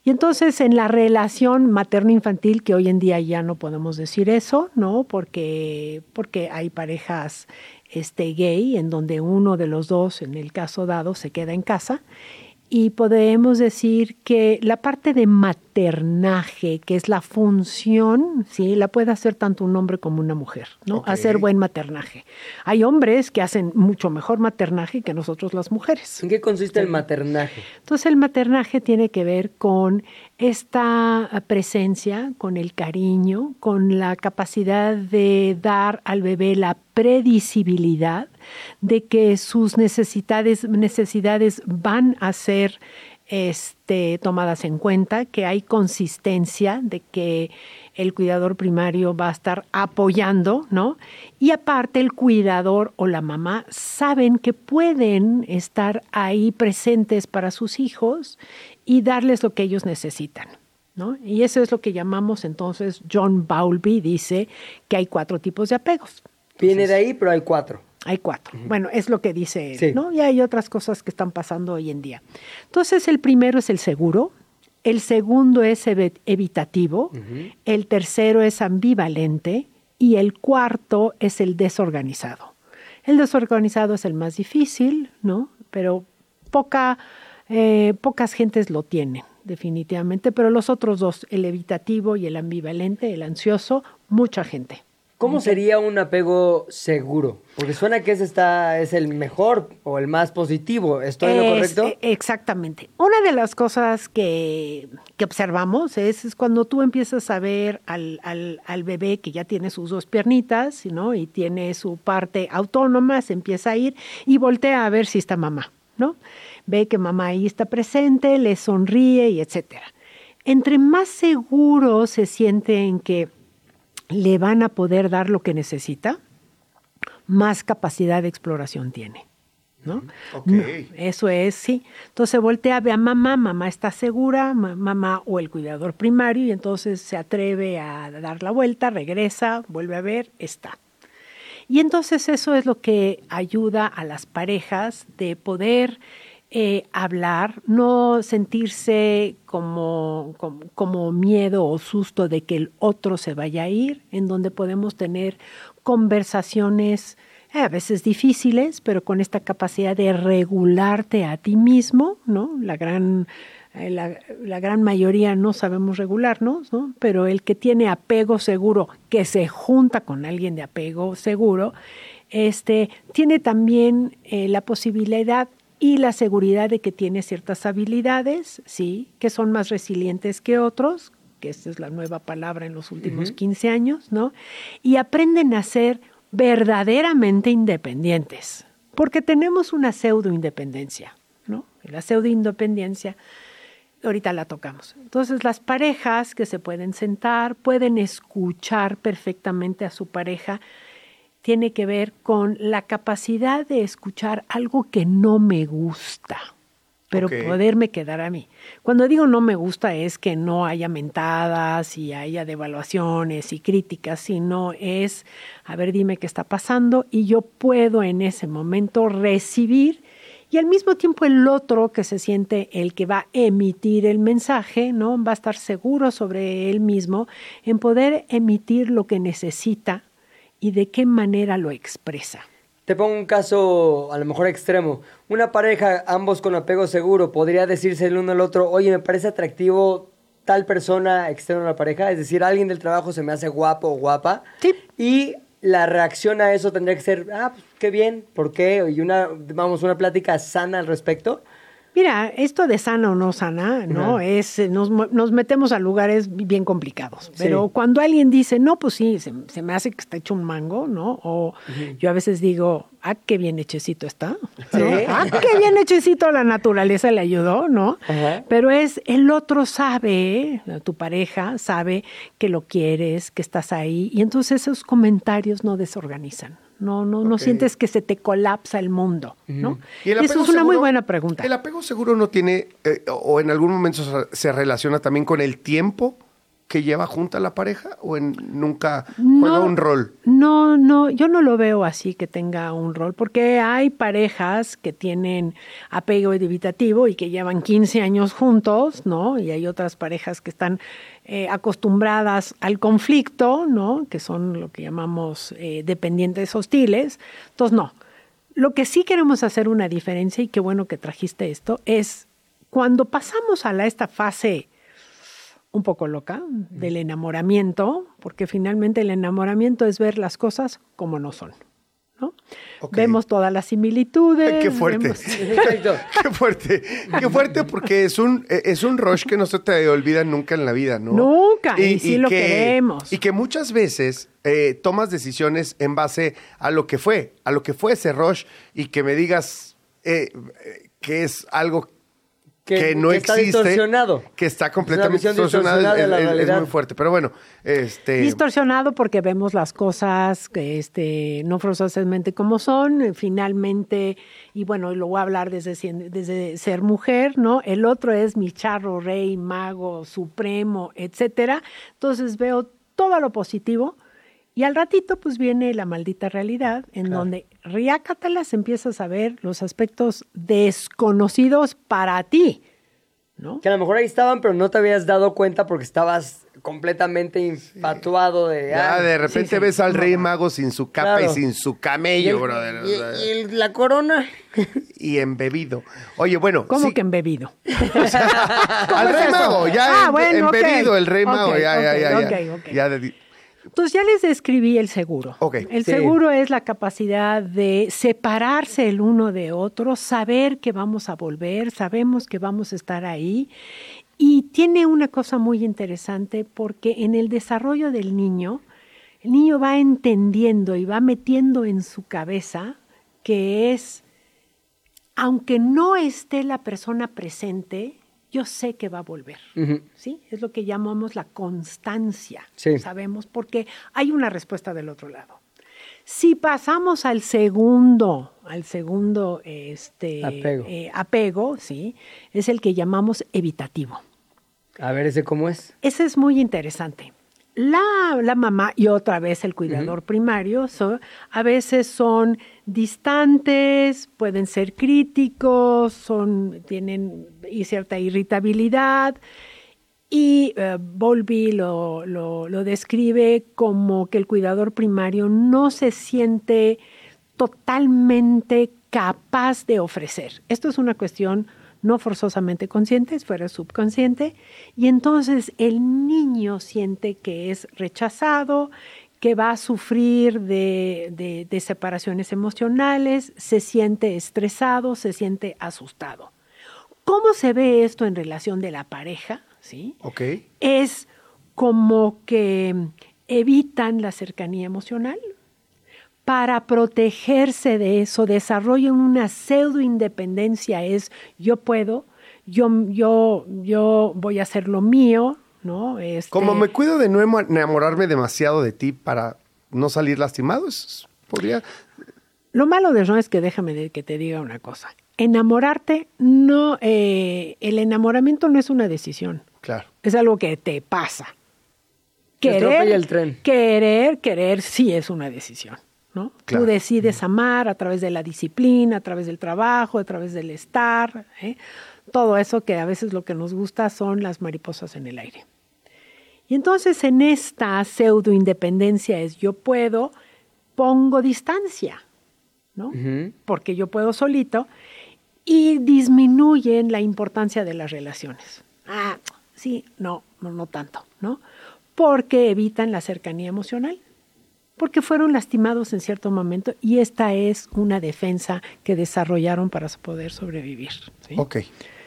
Y entonces en la relación materno-infantil, que hoy en día ya no podemos decir eso, ¿no? Porque, porque hay parejas este, gay en donde uno de los dos, en el caso dado, se queda en casa. Y podemos decir que la parte de maternaje, que es la función, ¿sí? la puede hacer tanto un hombre como una mujer, ¿no? Hacer buen maternaje. Hay hombres que hacen mucho mejor maternaje que nosotros las mujeres. ¿En qué consiste el maternaje? Entonces el maternaje tiene que ver con esta presencia, con el cariño, con la capacidad de dar al bebé la predicibilidad de que sus necesidades, necesidades van a ser este, tomadas en cuenta, que hay consistencia de que el cuidador primario va a estar apoyando, ¿no? Y aparte el cuidador o la mamá saben que pueden estar ahí presentes para sus hijos y darles lo que ellos necesitan, ¿no? Y eso es lo que llamamos entonces, John Bowlby dice que hay cuatro tipos de apegos. Viene de ahí, pero hay cuatro. Hay cuatro. Bueno, es lo que dice él, Sí. ¿no? Y hay otras cosas que están pasando hoy en día. Entonces, el primero es el seguro, el segundo es evi- evitativo, el tercero es ambivalente y el cuarto es el desorganizado. El desorganizado es el más difícil, ¿no? Pero poca, eh, pocas gentes lo tienen, definitivamente. Pero los otros dos, el evitativo y el ambivalente, el ansioso, mucha gente. ¿Cómo sería un apego seguro? Porque suena que ese está, es el mejor o el más positivo. ¿Estoy en lo correcto? e- exactamente. Una de las cosas que, que observamos es, es cuando tú empiezas a ver al, al- al bebé que ya tiene sus dos piernitas, ¿no? Y tiene su parte autónoma, se empieza a ir y voltea a ver si está mamá, ¿no? Ve que mamá ahí está presente, le sonríe y etcétera. Entre más seguro se siente en que le van a poder dar lo que necesita, más capacidad de exploración tiene. ¿no? Ok. No, eso es, sí. Entonces voltea, ve a mamá, mamá está segura, ma- mamá o el cuidador primario, y entonces se atreve a dar la vuelta, regresa, vuelve a ver, está. Y entonces eso es lo que ayuda a las parejas de poder eh, hablar, no sentirse como, como, miedo o susto de que el otro se vaya a ir, en donde podemos tener conversaciones eh, a veces difíciles, pero con esta capacidad de regularte a ti mismo, ¿no? La gran, eh, la, la gran mayoría no sabemos regularnos, ¿no? Pero el que tiene apego seguro, que se junta con alguien de apego seguro, este, tiene también la posibilidad y la seguridad de que tiene ciertas habilidades, sí, que son más resilientes que otros, que esta es la nueva palabra en los últimos 15 años, ¿no? Y aprenden a ser verdaderamente independientes, porque tenemos una pseudo independencia, ¿no? La pseudo independencia ahorita la tocamos. Entonces, las parejas que se pueden sentar, pueden escuchar perfectamente a su pareja, tiene que ver con la capacidad de escuchar algo que no me gusta, pero poderme quedar a mí. Cuando digo no me gusta es que no haya mentadas y haya devaluaciones y críticas, sino es, a ver, dime qué está pasando y yo puedo en ese momento recibir y al mismo tiempo el otro que se siente el que va a emitir el mensaje, ¿no? Va a estar seguro sobre él mismo en poder emitir lo que necesita y de qué manera lo expresa. Te pongo un caso a lo mejor extremo. Una pareja, ambos con apego seguro, podría decirse el uno al otro, oye, me parece atractivo tal persona externo a la pareja, es decir, alguien del trabajo se me hace guapo o guapa. Sí. Y la reacción a eso tendría que ser, ah, pues qué bien, ¿por qué? Y una, vamos, una plática sana al respecto. Mira, esto de sana o no sana, ¿no? Es, eh, nos, nos metemos a lugares bien complicados. Sí. Pero cuando alguien dice, no, pues sí, se, se me hace que está hecho un mango, ¿no? O yo a veces digo, ah, qué bien hechecito está. Sí. Ah, qué bien hechecito la naturaleza le ayudó, ¿no? Pero es, el otro sabe, tu pareja sabe que lo quieres, que estás ahí, y entonces esos comentarios no desorganizan. No, no, no sientes que se te colapsa el mundo, ¿no? ¿Y Eso es una muy buena pregunta. ¿El apego seguro no tiene, eh, o en algún momento se- se relaciona también con el tiempo que lleva junta la pareja? ¿O en, nunca juega un rol? No, no, yo no lo veo así que tenga un rol, porque hay parejas que tienen apego evitativo y que llevan 15 años juntos, ¿no? Y hay otras parejas que están eh, acostumbradas al conflicto, ¿no? Que son lo que llamamos eh, dependientes hostiles. Entonces, no. Lo que sí queremos hacer una diferencia, y qué bueno que trajiste esto, es cuando pasamos a la, esta fase un poco loca del enamoramiento, porque finalmente el enamoramiento es ver las cosas como no son. Vemos todas las similitudes. Qué fuerte. vemos-. Qué fuerte, qué fuerte porque es un, eh, es un rush que no se te olvida nunca en la vida, ¿no? Nunca, y sí lo queremos. Y que muchas veces eh, tomas decisiones en base a lo que fue, a lo que fue ese rush y que me digas eh, que es algo que, Que- no que está existe. distorsionado. Que está Es completamente visión distorsionado. es- es- es muy fuerte. Pero bueno, este... Distorsionado porque vemos las cosas que este, no forzosamente como son, eh, finalmente, y bueno, lo voy a hablar desde, desde ser mujer, ¿no? El otro es mi charro, rey, mago, supremo, etcétera. Entonces veo todo lo positivo y al ratito pues viene la maldita realidad en donde riácatelas empiezas a ver los aspectos desconocidos para ti, ¿no? Que a lo mejor ahí estaban, pero no te habías dado cuenta porque estabas completamente infatuado de... Ya ah, de repente sí, sí. ves al rey mago sin su capa Claro. y sin su y camello, el- brother. o y- y el- la corona. y embebido. Oye, bueno. ¿Cómo sí, que embebido? Al es rey eso? mago, ya Ah, em- bueno, embebido el rey mago, Ok, ya, ya, ok, ya, ya. ok, ok. Ya Entonces ya les describí el seguro. El Sí. seguro es la capacidad de separarse el uno de otro, saber que vamos a volver, sabemos que vamos a estar ahí. Y tiene una cosa muy interesante porque en el desarrollo del niño, el niño va entendiendo y va metiendo en su cabeza que es, aunque no esté la persona presente, yo sé que va a volver. ¿sí? Es lo que llamamos la constancia. Sí. Sabemos porque hay una respuesta del otro lado. Si pasamos al segundo, al segundo este, Apego. eh, apego, ¿sí? es el que llamamos evitativo. A ver, ¿ese cómo es? Ese es muy interesante. La, la mamá y otra vez el cuidador primario so- a veces son distantes, pueden ser críticos, son, tienen cierta irritabilidad. Y Bowlby lo, lo- lo describe como que el cuidador primario no se siente totalmente capaz de ofrecer. Esto es una cuestión no forzosamente consciente, es fuera subconsciente, y entonces el niño siente que es rechazado, que va a sufrir de, de- de separaciones emocionales, se siente estresado, se siente asustado. ¿Cómo se ve esto en relación de la pareja? ¿Sí? Es como que evitan la cercanía emocional para protegerse de eso, desarrollan una pseudo independencia, es yo puedo, yo, yo, yo voy a hacer lo mío, ¿no? Este, Como me cuido de no enamorarme demasiado de ti para no salir lastimado, es- podría... Lo malo de eso es que déjame de que te diga una cosa. Enamorarte, no, eh, el enamoramiento no es una decisión. Claro. es algo que te pasa. El tren. querer, querer sí es una decisión, ¿no? Claro. Tú decides amar a través de la disciplina, a través del trabajo, a través del estar, ¿eh? todo eso que a veces lo que nos gusta son las mariposas en el aire. Y entonces en esta pseudo independencia es yo puedo, pongo distancia, ¿no? Porque yo puedo solito y disminuyen la importancia de las relaciones. Ah, sí, no, no, no tanto, ¿no? Porque evitan la cercanía emocional, porque fueron lastimados en cierto momento y esta es una defensa que desarrollaron para poder sobrevivir. ¿sí? Ok.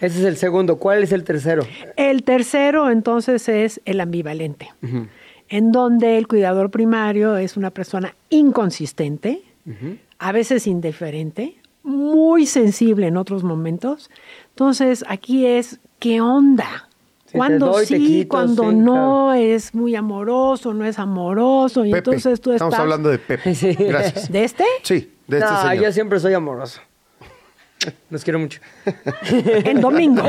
Ese es el segundo. ¿Cuál es el tercero? El tercero entonces es el ambivalente, en donde el cuidador primario es una persona inconsistente, a veces indiferente, muy sensible en otros momentos. Entonces aquí es, ¿qué onda? Cuando doy, sí, quito, cuando sí, no es muy amoroso, no es amoroso, y Pepe. entonces tú estás... Estamos hablando de Pepe. Sí. Gracias. ¿De este? Sí, de este no, señor. yo siempre soy amoroso. Los quiero mucho. El domingo,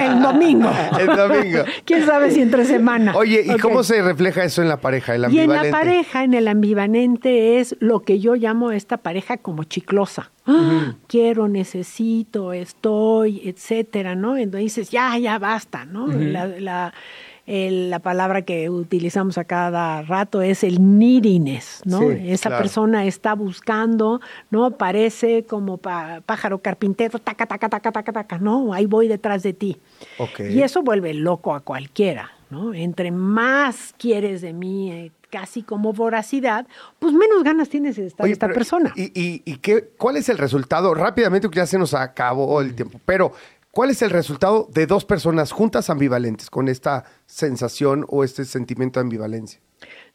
el domingo. El domingo. ¿Quién sabe si entre semana? Oye, ¿y cómo se refleja eso en la pareja, el Y en ambivalente? la pareja, en el ambivalente, es lo que yo llamo esta pareja como chiclosa. Quiero, necesito, estoy, etcétera, ¿no? Entonces dices, ya, ya basta, ¿no? la, la- el- la palabra que utilizamos a cada rato es el neediness, ¿no? Sí, Esa claro. persona está buscando, ¿no? Parece como pa- pájaro carpintero, taca, taca, taca, taca, taca, ¿no? Ahí voy detrás de ti. Y eso vuelve loco a cualquiera, ¿no? Entre más quieres de mí, eh, casi como voracidad, pues menos ganas tienes de estar Oye, esta pero, persona. ¿Y, y, y qué, cuál es el resultado? Rápidamente, porque ya se nos acabó el tiempo, pero ¿cuál es el resultado de dos personas juntas ambivalentes con esta sensación o este sentimiento de ambivalencia?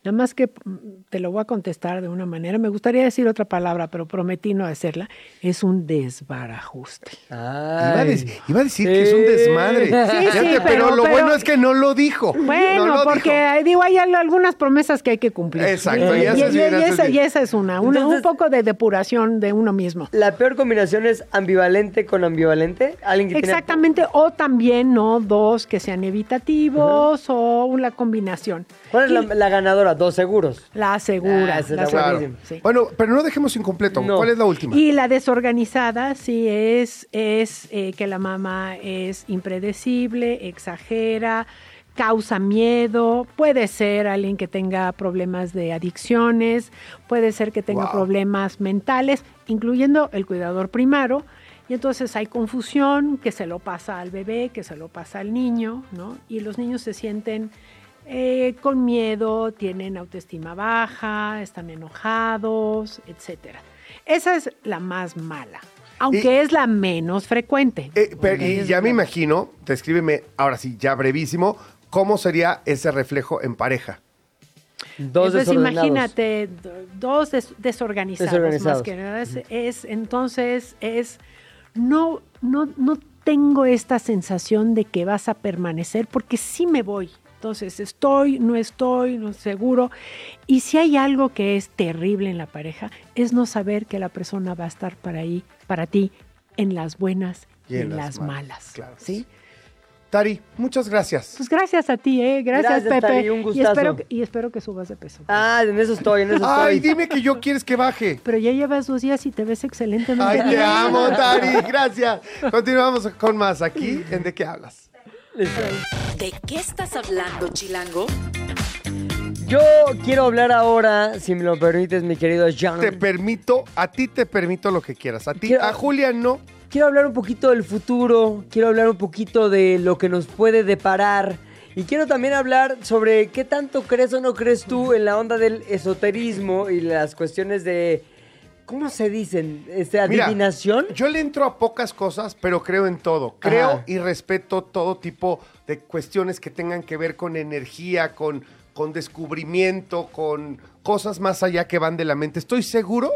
Nada más que mm, te lo voy a contestar de una manera. Me gustaría decir otra palabra, pero prometí no hacerla. Es un desbarajuste. Iba a, decir, iba a decir que es un desmadre. Sí, sí, pero, pero- lo pero- bueno es que no lo dijo. Bueno, No lo porque dijo. eh, digo, hay al- algunas promesas que hay que cumplir. Exacto, y y, y- bien, y esa, bien. y esa es una, una- un poco de depuración de uno mismo. La peor combinación es ambivalente con ambivalente. Alguien que tiene- Exactamente, o también, ¿no? Dos que sean evitativos o una combinación. ¿Cuál es la, la ganadora? Dos seguros. la segura. Ah, esa la segura, sí. Bueno, pero no dejemos incompleto. No. ¿Cuál es la última? Y la desorganizada, sí, es, es eh, que la mamá es impredecible, exagera, causa miedo, puede ser alguien que tenga problemas de adicciones, puede ser que tenga Wow. problemas mentales, incluyendo el cuidador primario. Y entonces hay confusión que se lo pasa al bebé, que se lo pasa al niño, ¿no? Y los niños se sienten eh, con miedo, tienen autoestima baja, están enojados, etcétera. Esa es la más mala, aunque es la menos frecuente. Eh, pero- y ya me imagino, descríbeme, ahora sí, ya brevísimo, ¿cómo sería ese reflejo en pareja? Dos Pues desordenados. imagínate, do- dos des- desorganizados, Desorganizados. más que nada. Es, es- entonces es no, no, no tengo esta sensación de que vas a permanecer porque sí me voy. Entonces estoy, no estoy, no seguro. Y si hay algo que es terrible en la pareja, es no saber que la persona va a estar para ahí, para ti, en las buenas y, en, las, malas. claro ¿sí? Tari, muchas gracias. Pues gracias a ti, ¿eh? Gracias, Gracias, Pepe. Tari, un y, gustazo. espero, que- y espero que subas de peso. Ah, en eso estoy, en eso Ay, estoy. dime que yo quieres que baje. Pero ya llevas dos días y te ves excelente. ¿no? Ay, te amo, Tari, gracias. Continuamos con más aquí en ¿De qué hablas? ¿De qué estás hablando, Chilango? Yo quiero hablar ahora, si me lo permites, mi querido John. Te permito, a ti te permito lo que quieras. A ti, Quiero- a Julia no. Quiero hablar un poquito del futuro, quiero hablar un poquito de lo que nos puede deparar. Y quiero también hablar sobre qué tanto crees o no crees tú en la onda del esoterismo y las cuestiones de. ¿Cómo se dicen? Este, Mira, ¿Adivinación? Yo le entro a pocas cosas, pero creo en todo. Creo Ajá. y respeto todo tipo de cuestiones que tengan que ver con energía, con, con descubrimiento, con cosas más allá que van de la mente. Estoy seguro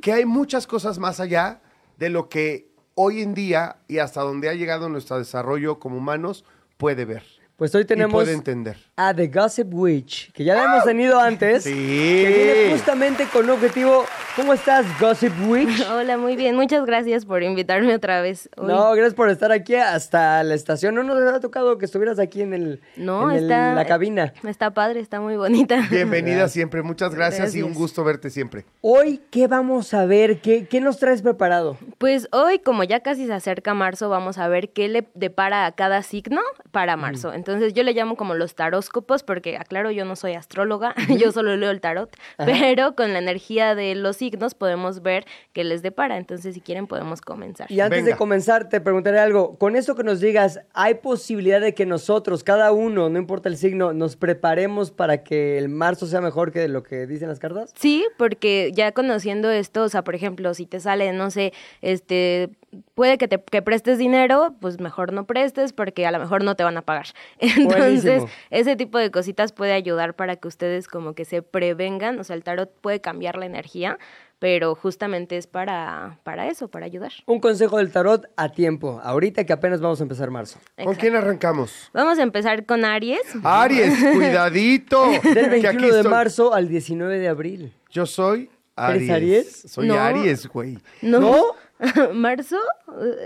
que hay muchas cosas más allá de lo que hoy en día y hasta donde ha llegado nuestro desarrollo como humanos puede ver Pues hoy tenemos puede entender. a The Gossip Witch, que ya la hemos tenido antes. Sí. Que viene justamente con un objetivo. ¿Cómo estás, Gossip Witch? Hola, muy bien. Muchas gracias por invitarme otra vez. hoy. No, gracias por estar aquí hasta la estación. No nos había tocado que estuvieras aquí en el No, en el- está la cabina. Está padre, está muy bonita. Bienvenida siempre, muchas gracias, y un gusto verte siempre. Hoy, ¿qué vamos a ver? ¿Qué, qué nos traes preparado? Pues hoy, como ya casi se acerca marzo, vamos a ver qué le depara a cada signo para marzo. Entonces yo le llamo como los taróscopos, porque aclaro, yo no soy astróloga, yo solo leo el tarot, pero con la energía de los signos podemos ver qué les depara. Entonces, si quieren, podemos comenzar. Y antes Venga. de comenzar, te preguntaré algo. Con esto que nos digas, ¿hay posibilidad de que nosotros, cada uno, no importa el signo, nos preparemos para que el marzo sea mejor que lo que dicen las cartas? Sí, porque ya conociendo esto, o sea, por ejemplo, si te sale, no sé, este, puede que te que prestes dinero, pues mejor no prestes porque a lo mejor no te van a pagar. Entonces, Buenísimo. ese tipo de cositas puede ayudar para que ustedes como que se prevengan, o sea, el tarot puede cambiar la energía, pero justamente es para, para eso, para ayudar. Un consejo del tarot a tiempo, ahorita que apenas vamos a empezar marzo. ¿Con quién arrancamos? Vamos a empezar con Aries. Aries, cuidadito. Del que aquí 21 de estoy. marzo al 19 de abril. Yo soy Aries. Aries? Soy No. Aries, güey. No. Marzo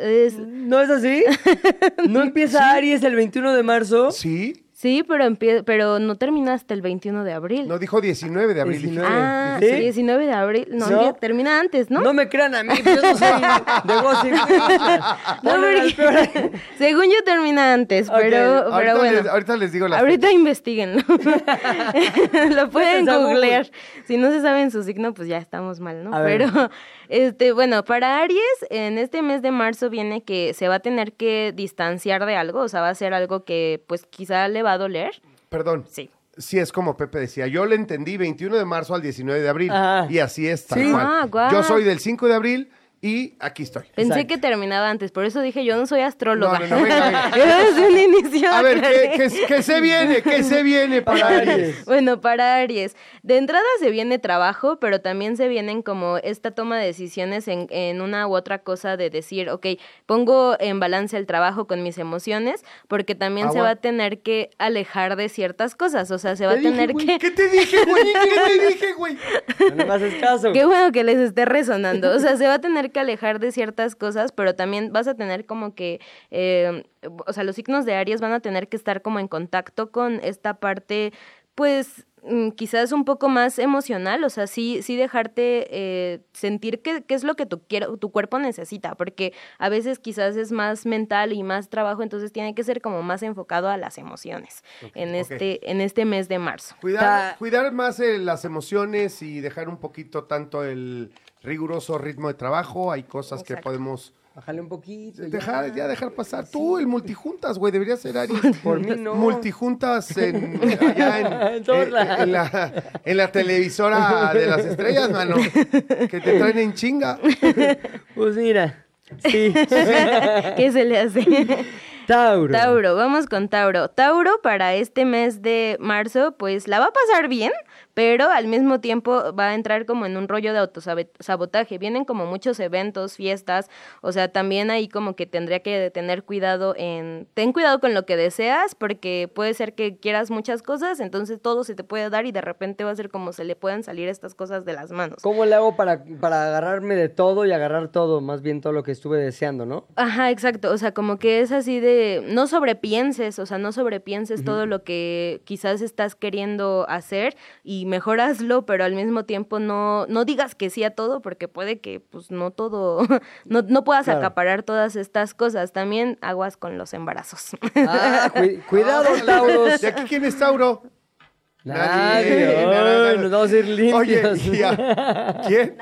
es ¿No es así? ¿No empieza Aries el 21 de marzo? ¿Sí? sí, pero empie- pero no termina hasta el 21 de abril. No, dijo 19 de abril. 19. Ah, ¿Sí? sí, 19 de abril. No, No. termina antes, ¿no? No me crean a mí, pues yo no soy de gossip. No, porque- según yo termina antes, Ok, pero, ahorita, pero bueno. les, ahorita les digo la Ahorita investiguenlo. Lo pueden googlear. Si no se saben su signo, pues ya estamos mal, ¿no? A ver. Este, bueno, para Aries, en este mes de marzo viene que se va a tener que distanciar de algo, o sea, va a ser algo que, pues, quizá le va a doler. Perdón. Sí. Sí, es como Pepe decía. Yo le entendí 21 de marzo al 19 de abril. Ajá. Y así es, tal Sí. cual. Ah. Yo soy del 5 de abril y aquí estoy. Pensé Exacto. que terminaba antes, por eso dije, yo no soy astróloga. No, no, no, venga, venga. Yo desde un inicio A ver. ¿qué, qué- qué se viene? ¿Qué se viene para Aries? Bueno, para Aries, de entrada se viene trabajo, pero también se vienen como esta toma de decisiones en, en una u otra cosa de decir, ok, pongo en balance el trabajo con mis emociones, porque también se va a tener que alejar de ciertas cosas, o sea, se va a Te dije, tener güey, que... ¿Qué te dije, güey? ¿Qué te dije, güey? No me haces caso. Qué bueno que les esté resonando. O sea, se va a tener que alejar de ciertas cosas, pero también vas a tener como que, eh, o sea, los signos de Aries van a tener que estar como en contacto con esta parte, pues mm, quizás un poco más emocional, o sea, sí, sí dejarte eh, sentir qué, qué es lo que tu, quiero, tu cuerpo necesita, porque a veces quizás es más mental y más trabajo, entonces tiene que ser como más enfocado a las emociones en, este, en este mes de marzo. Cuidar, cuidar más eh, las emociones y dejar un poquito tanto el riguroso ritmo de trabajo. Hay cosas que podemos Bájale un poquito. Dejar, ya dejar pasar. Tú, el multijuntas, güey, debería ser Aries. Por mí no. Multijuntas en, allá en, En lados. en la, en la televisora de las estrellas, mano. Que te traen en chinga. Pues mira. Sí. ¿Qué se le hace? Tauro. Tauro, vamos con Tauro. Tauro para este mes de marzo, pues la va a pasar bien, pero al mismo tiempo va a entrar como en un rollo de autosabotaje. Vienen como muchos eventos, fiestas, o sea, también ahí como que tendría que tener cuidado en... Ten cuidado con lo que deseas, porque puede ser que quieras muchas cosas, entonces todo se te puede dar y de repente va a ser como se le puedan salir estas cosas de las manos. ¿Cómo le hago para, para agarrarme de todo y agarrar todo, más bien todo lo que estuve deseando, no? Ajá, exacto. O sea, como que es así de no sobrepienses, o sea, no sobrepienses todo lo que quizás estás queriendo hacer y mejor hazlo, pero al mismo tiempo no, no digas que sí a todo, porque puede que pues no todo, no, no puedas Claro. acaparar todas estas cosas. También aguas con los embarazos. Ah, cu- cuidado, Tauros. ¿Y aquí quién es Tauro? Nadie. Nadie, Ay, nos vamos a ir Oye, limpios. ya. ¿quién?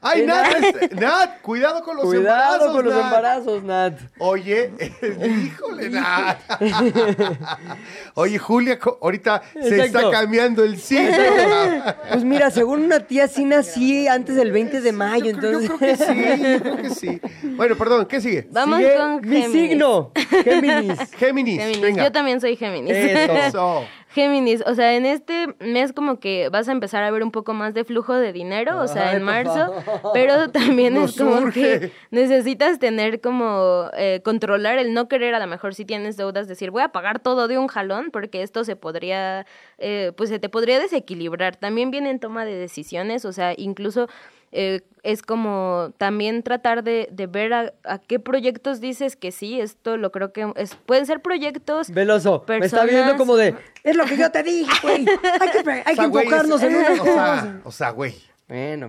Ay, Nat, Nat. es- Nat, cuidado con los Cuidado embarazos. con los Nat. embarazos, Nat. Oye, híjole, Nat. Oye, Julia, ahorita se está cambiando el signo. Pues mira, según una tía sí nací antes del 20 de mayo, Yo creo, yo entonces... creo que sí, yo creo que sí. Bueno, perdón, ¿qué sigue? Vamos Sigue con mi Géminis. signo, Géminis. Géminis, Géminis. venga. Yo también soy Géminis. Eso. Géminis, o sea, en este mes como que vas a empezar a ver un poco más de flujo de dinero, o sea, Ay, en marzo, pero también es como que necesitas tener como eh, controlar el no querer, a lo mejor si tienes deudas, decir voy a pagar todo de un jalón, porque esto se podría, eh, pues se te podría desequilibrar. También viene en toma de decisiones, o sea, incluso eh, es como también tratar de, de ver a, a qué proyectos dices que sí, esto lo creo que es, pueden ser proyectos Veloso, me está viendo como de, es lo que yo te dije, güey. Hay que, hay O que sea, enfocarnos es- en una o cosa. sea, o sea, güey. Bueno,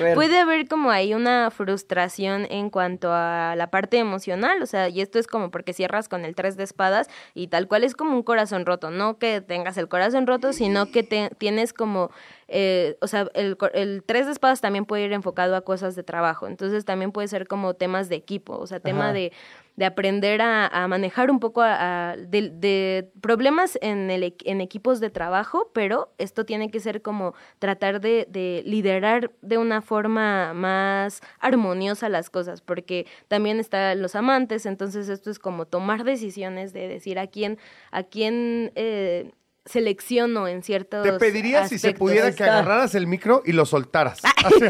bueno. Puede haber como ahí una frustración en cuanto a la parte emocional, o sea, y esto es como porque cierras con el tres de espadas y tal cual es como un corazón roto, no que tengas el corazón roto, sino que te, tienes como, eh, o sea, el, el tres de espadas también puede ir enfocado a cosas de trabajo, entonces también puede ser como temas de equipo, o sea, tema de de aprender a, a manejar un poco a- a- de, de problemas en, el, en equipos de trabajo, pero esto tiene que ser como tratar de, de liderar de una forma más armoniosa las cosas, porque también están los amantes, entonces esto es como tomar decisiones de decir a quién, a quién eh, selecciono en ciertos Te pediría si se pudiera que agarraras el micro y lo soltaras. O sea,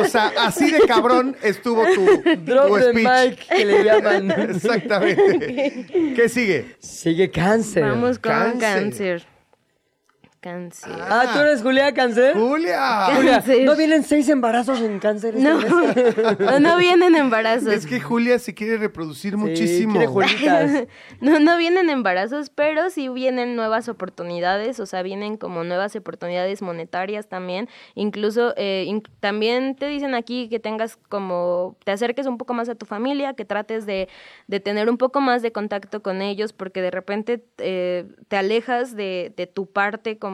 o sea, así de cabrón estuvo tu, Drop tu the speech. mic, que le llaman. Exactamente. ¿Qué sigue? Sigue cáncer. Vamos con Cáncer. cáncer. Cáncer. Ah, ¿tú eres Julia Cáncer? Julia. Julia, Cáncer. ¿no vienen seis embarazos en cáncer? este No, no, no vienen embarazos. Es que Julia se quiere reproducir Sí, muchísimo. quiere Julitas. No, no vienen embarazos, pero sí vienen nuevas oportunidades, o sea, vienen como nuevas oportunidades monetarias también. Incluso eh, también te dicen aquí que tengas como, te acerques un poco más a tu familia, que trates de, de tener un poco más de contacto con ellos, porque de repente eh, te alejas de, de tu parte como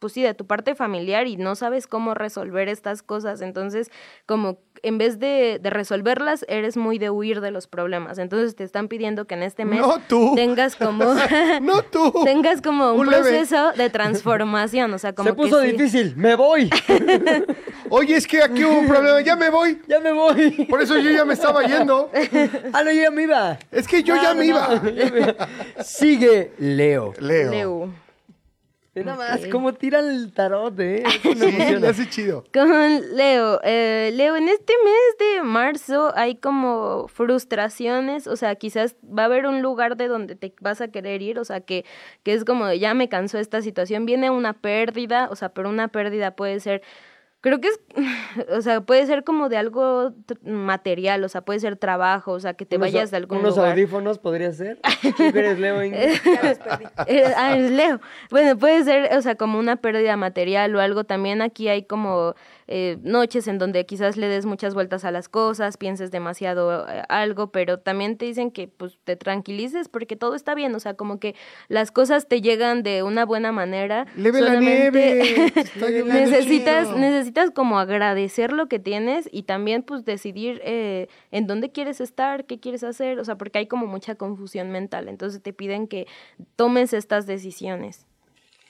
pues sí, de tu parte familiar y no sabes cómo resolver estas cosas. Entonces, como en vez de, de resolverlas, eres muy de huir de los problemas. Entonces te están pidiendo que en este mes No tú. tengas como No tú. tengas como un, Un leve. proceso de transformación. O sea, como Se puso que sí. difícil. Me voy. Oye, es que aquí hubo un problema. Ya me voy. ya me voy. Por eso yo ya me estaba yendo. Ah, no, yo ya me iba. Es que yo ya me iba. Sigue Leo. Leo. Leo. Nada más, cómo tiran el tarot, ¿eh? Eso hace chido. Con Leo, eh, Leo, en este mes de marzo hay como frustraciones, o sea, quizás va a haber un lugar de donde te vas a querer ir, o sea, que, que es como, ya me cansó esta situación, viene una pérdida, o sea, pero una pérdida puede ser, creo que es, o sea, puede ser como de algo material, o sea, puede ser trabajo, o sea, que te Unos- vayas de algún Unos lugar. audífonos podría ser. ¿Tú eres Leo? Ingrid? Eh, ah, es Leo. Bueno, puede ser, o sea, como una pérdida material o algo. También aquí hay como eh, noches en donde quizás le des muchas vueltas a las cosas, pienses demasiado eh, algo, pero también te dicen que pues te tranquilices porque todo está bien, o sea, como que las cosas te llegan de una buena manera. Leve la nieve, necesitas, chido. necesitas como agradecer lo que tienes y también pues decidir eh, en dónde quieres estar, qué quieres hacer, o sea, porque hay como mucha confusión mental, entonces te piden que tomes estas decisiones.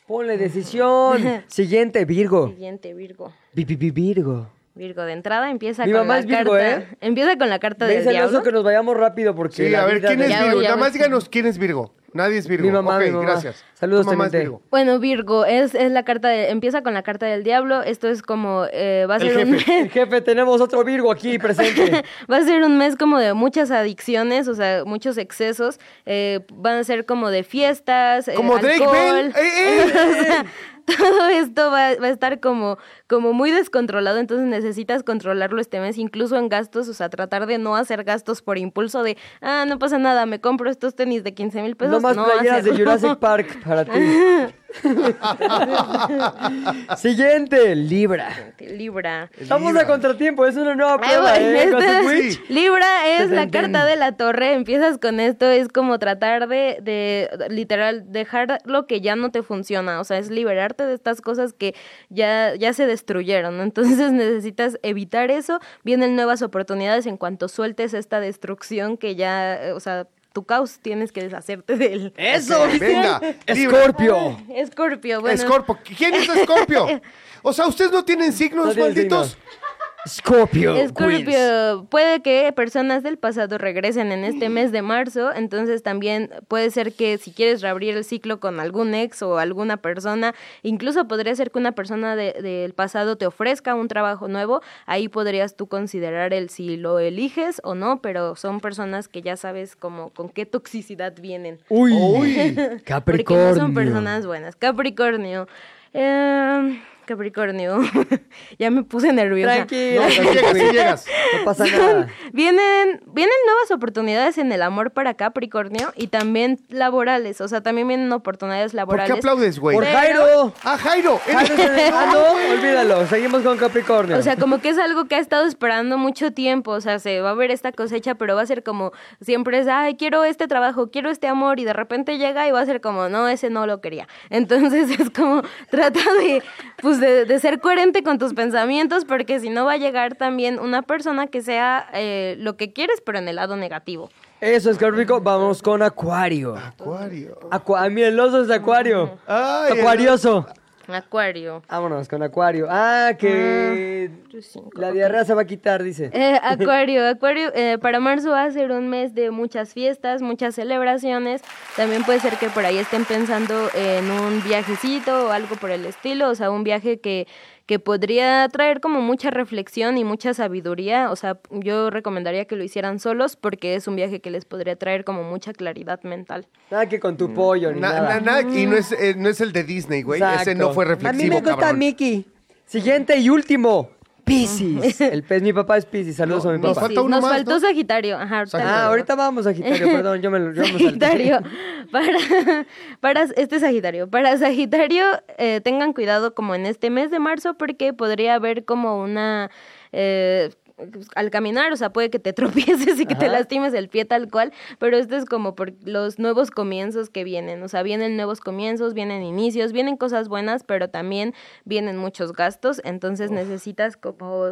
Ponle decisión. Siguiente, Virgo. Siguiente, Virgo. Vi- vi- vi- Virgo. Virgo, de entrada empieza Mi con mamá la es Virgo, carta. ¿eh? Empieza con la carta del diablo. que nos vayamos rápido porque Sí, la a ver, vida ¿quién de- es Ya Virgo? ya Nada voy. más díganos quién es Virgo. Nadie es Virgo. Mi mamá, Ok, mi mamá. gracias. Saludos, Tu mamá es teniente. Virgo. Bueno, Virgo, es, es la carta de, empieza con la carta del diablo. Esto es como, eh, va a El ser un jefe. El jefe, tenemos otro Virgo aquí presente. Va a ser un mes como de muchas adicciones, o sea, muchos excesos. eh, van a ser como de fiestas, eh, Como Drake alcohol. Bell. ¡Eh, eh! O sea, todo esto va, va a estar como, como muy descontrolado, entonces necesitas controlarlo este mes, incluso en gastos, o sea, tratar de no hacer gastos por impulso de, ah, no pasa nada, me compro estos tenis de 15 mil pesos. no más playeras de. Jurassic Park para ti. Siguiente, Libra. Libra. Estamos Libra. a contratiempo, es una nueva Ay, prueba, bueno, ¿eh? Sí. Libra es la carta de la torre, empiezas con esto, es como tratar de, de, literal, dejar lo que ya no te funciona, o sea, es liberarte de estas cosas que ya, ya se destruyeron, entonces necesitas evitar eso, vienen nuevas oportunidades en cuanto sueltes esta destrucción que ya, eh, o sea, tu caos tienes que deshacerte de él. ¡Eso! Venga. Escorpio. Escorpio, bueno. Escorpio. ¿Quién es Escorpio? O sea, ¿ustedes no tienen signos, No malditos? signos. Scorpio. Queens. Escorpio, puede que personas del pasado regresen en este mes de marzo, entonces también puede ser que si quieres reabrir el ciclo con algún ex o alguna persona, incluso podría ser que una persona de- del pasado te ofrezca un trabajo nuevo, ahí podrías tú considerar el si lo eliges o no, pero son personas que ya sabes como con qué toxicidad vienen. Uy. Uy. Capricornio. Porque no son personas buenas. Capricornio. Eh, Capricornio. ya me puse nerviosa. Tranquilo. No, llegas, sí llegas. No pasa nada. Vienen, vienen nuevas oportunidades en el amor para Capricornio y también laborales. O sea, también vienen oportunidades ¿Por laborales. qué aplaudes, güey? Por Pero- Jairo. Ah, Jairo. Jairo se- Ah, no, olvídalo. Seguimos con Capricornio. O sea, como que es algo que ha estado esperando mucho tiempo. O sea, se va a ver esta cosecha, pero va a ser como siempre es, ay, quiero este trabajo, quiero este amor, y de repente llega y va a ser como, no, ese no lo quería. Entonces es como, trata de, pues, de, de ser coherente con tus pensamientos, porque si no va a llegar también una persona que sea eh, lo que quieres, pero en el lado negativo. Eso es Capricornio. Vamos con Acuario. Acuario. Acu ah, mira, el oso es de Acuario. Ay, el- Acuarioso. Acuario. Vámonos con Acuario. Ah, que la diarrea se va a quitar, dice. Eh, acuario, Acuario, eh, para marzo va a ser un mes de muchas fiestas, muchas celebraciones. También puede ser que por ahí estén pensando en un viajecito o algo por el estilo, o sea, un viaje que, que podría traer como mucha reflexión y mucha sabiduría. O sea, yo recomendaría que lo hicieran solos porque es un viaje que les podría traer como mucha claridad mental. Nada que con tu pollo ni Na- nada. na- nada, y no es, eh, no es el de Disney, güey. Ese no fue reflexivo, A mí me gusta cabrón. Mickey. Siguiente y último. Piscis. El pez, mi papá es Piscis. Saludos No, a mi nos papá. falta uno Nos más, faltó ¿no? Sagitario. Ajá, ahorita- Ah, ahorita vamos, Sagitario, perdón, yo me, lo- yo me. Sagitario. Para, para este Sagitario. Para Sagitario, eh, tengan cuidado como en este mes de marzo porque podría haber como una... eh, al caminar, o sea, puede que te tropieces y que te lastimes el pie tal cual, pero esto es como por los nuevos comienzos que vienen, o sea, vienen nuevos comienzos, vienen inicios, vienen cosas buenas, pero también vienen muchos gastos, entonces necesitas como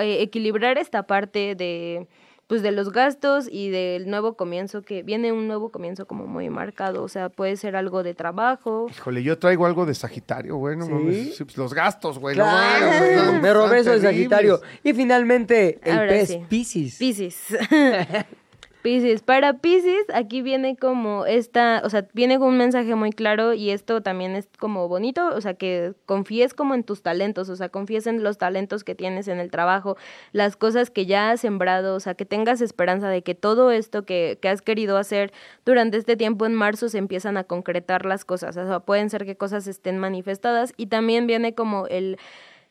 eh, equilibrar esta parte de pues de los gastos y del nuevo comienzo que viene un nuevo comienzo como muy marcado, o sea, puede ser algo de trabajo. Híjole, yo traigo algo de Sagitario, güey. No ¿Sí? mames. Sí, pues, los gastos, güey. no mames, me robé eso de Sagitario. Y finalmente, el Ahora pez sí. Piscis. Piscis. Piscis, para Piscis aquí viene como esta, o sea, viene con un mensaje muy claro y esto también es como bonito, o sea, que confíes como en tus talentos, o sea, confíes en los talentos que tienes en el trabajo, las cosas que ya has sembrado, o sea, que tengas esperanza de que todo esto que, que has querido hacer durante este tiempo en marzo se empiezan a concretar las cosas, o sea, pueden ser que cosas estén manifestadas y también viene como el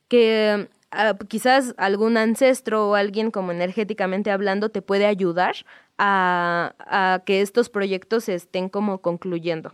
que ah, quizás algún ancestro o alguien como energéticamente hablando te puede ayudar a, a que estos proyectos se estén como concluyendo.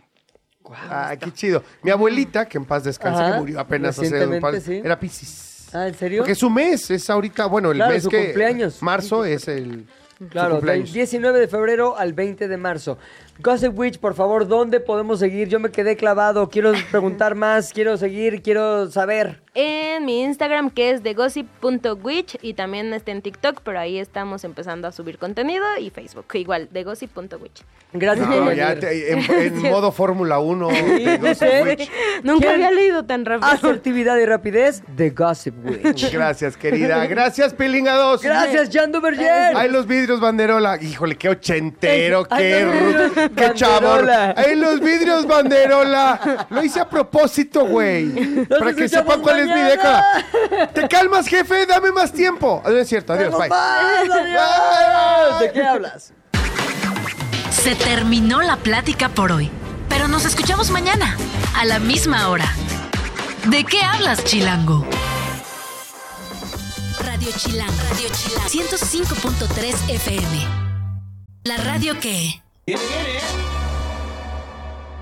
Ah, qué chido. Mi abuelita, que en paz descanse, Ajá. que murió apenas hace un par sí. Era Piscis. Ah, ¿en serio? Porque es su mes, es ahorita, bueno, el Claro, mes su que... cumpleaños. Marzo es el... Claro, del cumpleaños. 19 de febrero al 20 de marzo. Gossip Witch, por favor, ¿dónde podemos seguir? Yo me quedé clavado, quiero preguntar más, quiero seguir, quiero saber. En mi Instagram, que es de gossip.witch, y también está en TikTok, pero ahí estamos empezando a subir contenido, y Facebook, igual, de gossip.witch. Gracias No, ya te- en, en modo Fórmula 1. Sí, de Gossip dice- Witch. Nunca había leído tan rápido. Asertividad y rapidez, The Gossip Witch. Gracias, querida. Gracias, Pilinga 2. Gracias, Jan Duverger. Ahí los vidrios banderola. Híjole, qué ochentero, Ay, qué, los ru- vidrios qué banderola. Ahí los vidrios banderola. Lo hice a propósito, güey. Para que sepan cuál es mi década. Te calmas, jefe, dame más tiempo. Ah, No es cierto, adiós, bye. ¿De qué hablas? Se terminó la plática por hoy, pero nos escuchamos mañana, a la misma hora. ¿De qué hablas, Chilango? Radio Chilango, Radio Chilango, 105.3 FM. La radio que... Get it, get it.